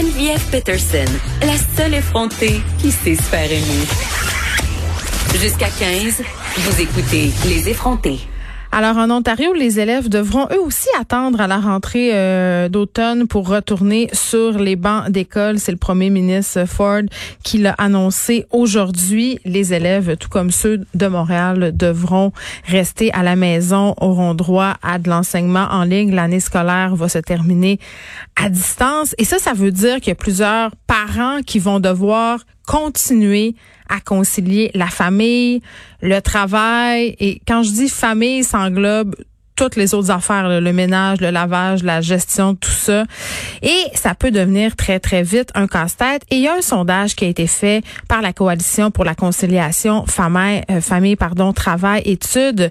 Geneviève Peterson, la seule effrontée qui sait se. Jusqu'à 15, vous écoutez Les effrontés. Alors en Ontario, les élèves devront eux aussi attendre à la rentrée euh, d'automne pour retourner sur les bancs d'école. C'est le premier ministre Ford qui l'a annoncé aujourd'hui. Les élèves, tout comme ceux de Montréal, devront rester à la maison, auront droit à de l'enseignement en ligne. L'année scolaire va se terminer à distance. Et ça, ça veut dire qu'il y a plusieurs parents qui vont devoir continuer à concilier la famille, le travail. Et quand je dis famille, ça englobe toutes les autres affaires, le ménage, le lavage, la gestion, tout ça. Et ça peut devenir très, très vite un casse-tête. Et il y a un sondage qui a été fait par la Coalition pour la conciliation famille, euh, famille pardon, travail, études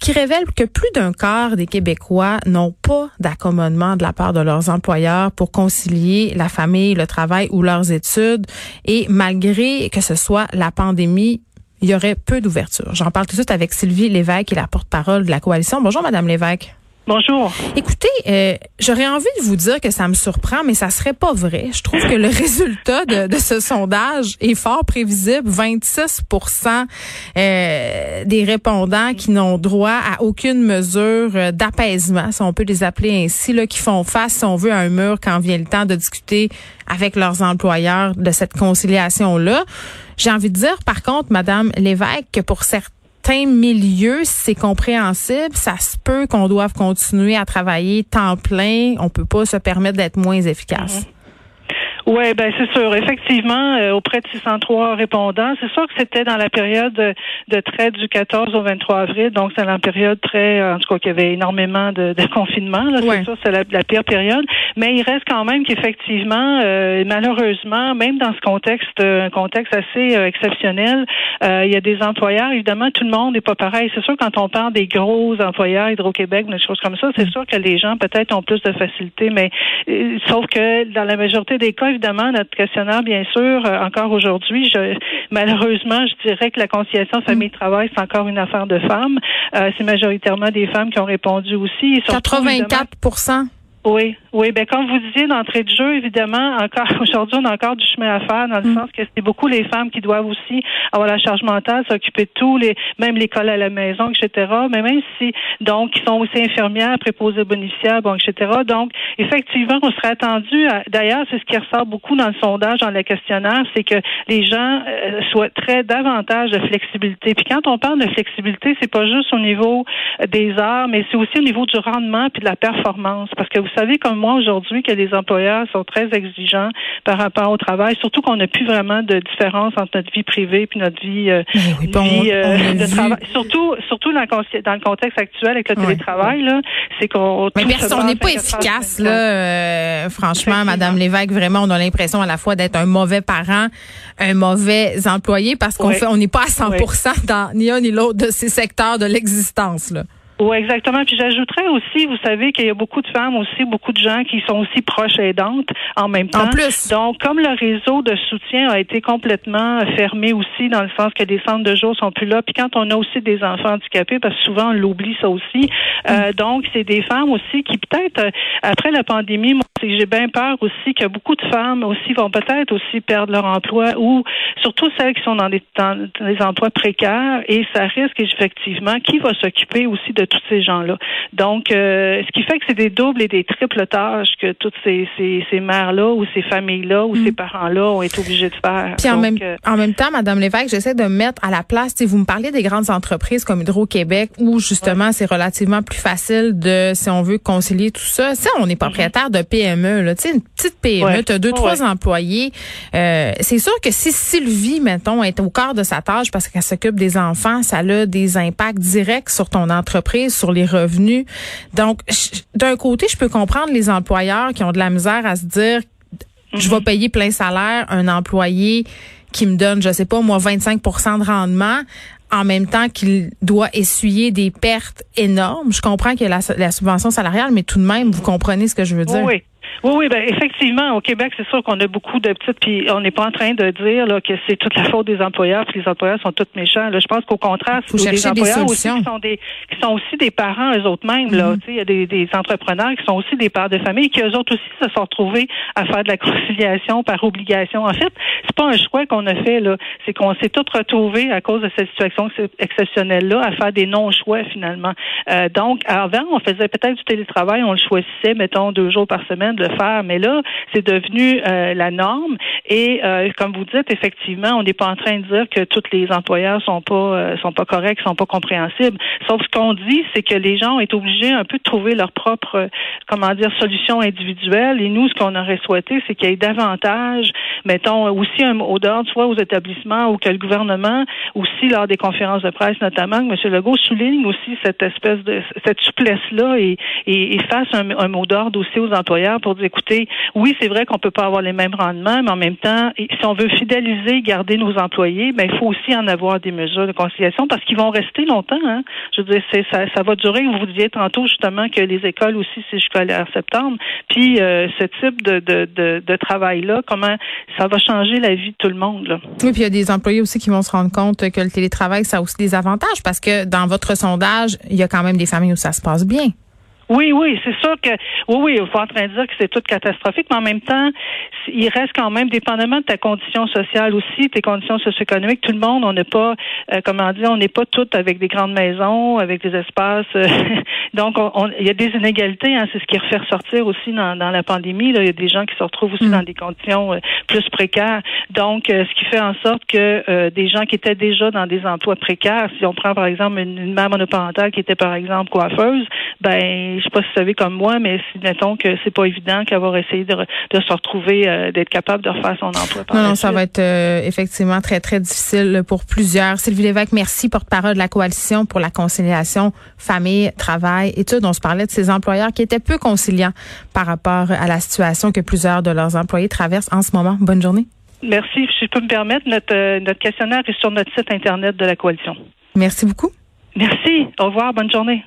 qui révèle que plus d'un quart des Québécois n'ont pas d'accommodement de la part de leurs employeurs pour concilier la famille, le travail ou leurs études. Et malgré que ce soit la pandémie, il y aurait peu d'ouverture. J'en parle tout de suite avec Sylvie Lévesque, qui est la porte-parole de la coalition. Bonjour, Madame Lévesque. Bonjour. Écoutez, euh, j'aurais envie de vous dire que ça me surprend, mais ça serait pas vrai. Je trouve que le résultat de, ce sondage est fort prévisible. 26% euh, des répondants qui n'ont droit à aucune mesure euh, d'apaisement, si on peut les appeler ainsi, là, qui font face, si on veut, à un mur quand vient le temps de discuter avec leurs employeurs de cette conciliation-là. J'ai envie de dire, par contre, Madame Lévesque, que pour certains milieu, c'est compréhensible. Ça se peut qu'on doive continuer à travailler temps plein. On peut pas se permettre d'être moins efficace. Mhm. Oui, ben c'est sûr. Effectivement, euh, auprès de 603 répondants, c'est sûr que c'était dans la période de, trait du 14 au 23 avril, donc c'est la période très, en tout cas, qu'il y avait énormément de, de confinement. Là, c'est sûr, c'est la, pire période. Mais il reste quand même qu'effectivement, euh, malheureusement, même dans ce contexte, euh, un contexte assez exceptionnel, il y a des employeurs. Évidemment, tout le monde n'est pas pareil. C'est sûr quand on parle des gros employeurs, Hydro-Québec, des choses comme ça, c'est mm. sûr que les gens peut-être ont plus de facilité, mais sauf que dans la majorité des cas, évidemment, notre questionnaire, bien sûr, euh, encore aujourd'hui, je, malheureusement, je dirais que la conciliation famille-travail, c'est encore une affaire de femmes. Euh, c'est majoritairement des femmes qui ont répondu aussi. 84% oui, oui. Ben comme vous disiez d'entrée de jeu, évidemment, encore aujourd'hui, on a encore du chemin à faire dans le mm. sens que c'est beaucoup les femmes qui doivent aussi avoir la charge mentale, s'occuper de tout, les même l'école à la maison, etc. Mais même si donc ils sont aussi infirmières, préposées bénéficiaires, bon, etc. Donc effectivement, on serait attendu. D'ailleurs, c'est ce qui ressort beaucoup dans le sondage, dans le questionnaire, c'est que les gens euh, souhaiteraient davantage de flexibilité. Puis quand on parle de flexibilité, c'est pas juste au niveau des heures, mais c'est aussi au niveau du rendement puis de la performance, parce que vous savez comme moi aujourd'hui que les employeurs sont très exigeants par rapport au travail, surtout qu'on n'a plus vraiment de différence entre notre vie privée puis notre vie, euh, euh, de travail. Surtout, surtout dans le, dans le contexte actuel avec le télétravail, là, c'est qu'on. Mais on n'est pas efficace là. Euh, franchement, Madame Lévesque, vraiment, on a l'impression à la fois d'être un mauvais parent, un mauvais employé parce qu'on fait, on n'est pas à 100% dans ni un ni l'autre de ces secteurs de l'existence là. Oui, exactement. Puis j'ajouterais aussi, vous savez qu'il y a beaucoup de femmes aussi, beaucoup de gens qui sont aussi proches aidantes en même temps. En plus. Donc, comme le réseau de soutien a été complètement fermé aussi, dans le sens que les centres de jour sont plus là, puis quand on a aussi des enfants handicapés, parce que souvent on l'oublie ça aussi. Euh, mm. donc, c'est des femmes aussi qui peut-être euh, après la pandémie, moi, j'ai bien peur aussi que beaucoup de femmes aussi vont peut-être aussi perdre leur emploi ou surtout celles qui sont dans des, dans des emplois précaires et ça risque effectivement qui va s'occuper aussi de tous ces gens-là. Donc, euh, ce qui fait que c'est des doubles et des triples tâches que toutes ces, ces, ces mères-là ou ces familles-là ou ces mm. parents-là ont été obligés de faire. Puis en, même, euh, en même temps, Madame Lévesque, j'essaie de mettre à la place, si vous me parlez des grandes entreprises comme Hydro-Québec où justement c'est relativement plus facile de, si on veut concilier tout ça. Si on est propriétaire de PME, là, tu sais, une petite PME, tu as deux, trois employés. Euh, c'est sûr que si Sylvie, mettons, est au cœur de sa tâche parce qu'elle s'occupe des enfants, ça a des impacts directs sur ton entreprise sur les revenus. Donc, d'un côté, je peux comprendre les employeurs qui ont de la misère à se dire, je vais mhm. payer plein salaire un employé qui me donne, je sais pas, moi, 25% de rendement en même temps qu'il doit essuyer des pertes énormes. Je comprends qu'il y a la, subvention salariale, mais tout de même, vous comprenez ce que je veux dire. Oui. Oui, oui, ben effectivement, au Québec, c'est sûr qu'on a beaucoup de petites, puis on n'est pas en train de dire là, que c'est toute la faute des employeurs, puis les employeurs sont tous méchants. Là, je pense qu'au contraire, c'est des employeurs aussi qui sont des qui sont aussi des parents eux autres mêmes. Là, mm-hmm. il y a des, des, entrepreneurs qui sont aussi des pères de famille, qui eux autres aussi se sont retrouvés à faire de la conciliation par obligation. En fait, c'est pas un choix qu'on a fait là, c'est qu'on s'est tous retrouvés à cause de cette situation exceptionnelle là à faire des non-choix finalement. Euh, donc, avant, on faisait peut-être du télétravail, on le choisissait, mettons deux jours par semaine faire, mais là, c'est devenu euh, la norme. Et euh, comme vous dites, effectivement, on n'est pas en train de dire que tous les employeurs sont pas euh, sont pas corrects, sont pas compréhensibles. Sauf ce qu'on dit, c'est que les gens ont été obligés un peu de trouver leur propre, comment dire, solution individuelle. Et nous, ce qu'on aurait souhaité, c'est qu'il y ait davantage, mettons, aussi un mot d'ordre, soit aux établissements ou que le gouvernement, aussi lors des conférences de presse notamment, que M. Legault souligne aussi cette espèce de cette souplesse-là et, et, fasse un, un mot d'ordre aussi aux employeurs pour écoutez, oui, c'est vrai qu'on peut pas avoir les mêmes rendements, mais en même temps, si on veut fidéliser, garder nos employés, ben il faut aussi en avoir des mesures de conciliation parce qu'ils vont rester longtemps. Hein. Je veux dire, ça, ça va durer. Vous disiez tantôt justement que les écoles aussi, c'est jusqu'à septembre. Puis euh, ce type de travail-là, comment ça va changer la vie de tout le monde. Là? Oui, puis il y a des employés aussi qui vont se rendre compte que le télétravail, ça a aussi des avantages parce que dans votre sondage, il y a quand même des familles où ça se passe bien. Oui, oui, c'est sûr que oui, oui, il faut en train de dire que c'est tout catastrophique, mais en même temps, il reste quand même, dépendamment de ta condition sociale aussi, tes conditions socio-économiques, tout le monde, on n'est pas, euh, comment dire, on n'est pas toutes avec des grandes maisons, avec des espaces. Euh, donc, il y a des inégalités, hein, c'est ce qui refait ressortir aussi dans, dans la pandémie. Là. Il y a des gens qui se retrouvent aussi mm. dans des conditions euh, plus précaires. Donc, ce qui fait en sorte que des gens qui étaient déjà dans des emplois précaires, si on prend par exemple une, une mère monoparentale qui était par exemple coiffeuse, ben je sais pas si vous savez comme moi, mais si mettons que c'est pas évident qu'avoir essayé de, de se retrouver, euh, d'être capable de refaire son emploi. non, non, ça va être euh, effectivement très très difficile pour plusieurs. Sylvie Lévesque, merci, porte-parole de la coalition pour la conciliation famille, travail, études. On se parlait de ces employeurs qui étaient peu conciliants par rapport à la situation que plusieurs de leurs employés traversent en ce moment. Bonne journée. Merci. Si je peux me permettre, notre, euh, notre questionnaire est sur notre site internet de la coalition. Merci beaucoup. Merci. Au revoir. Bonne journée.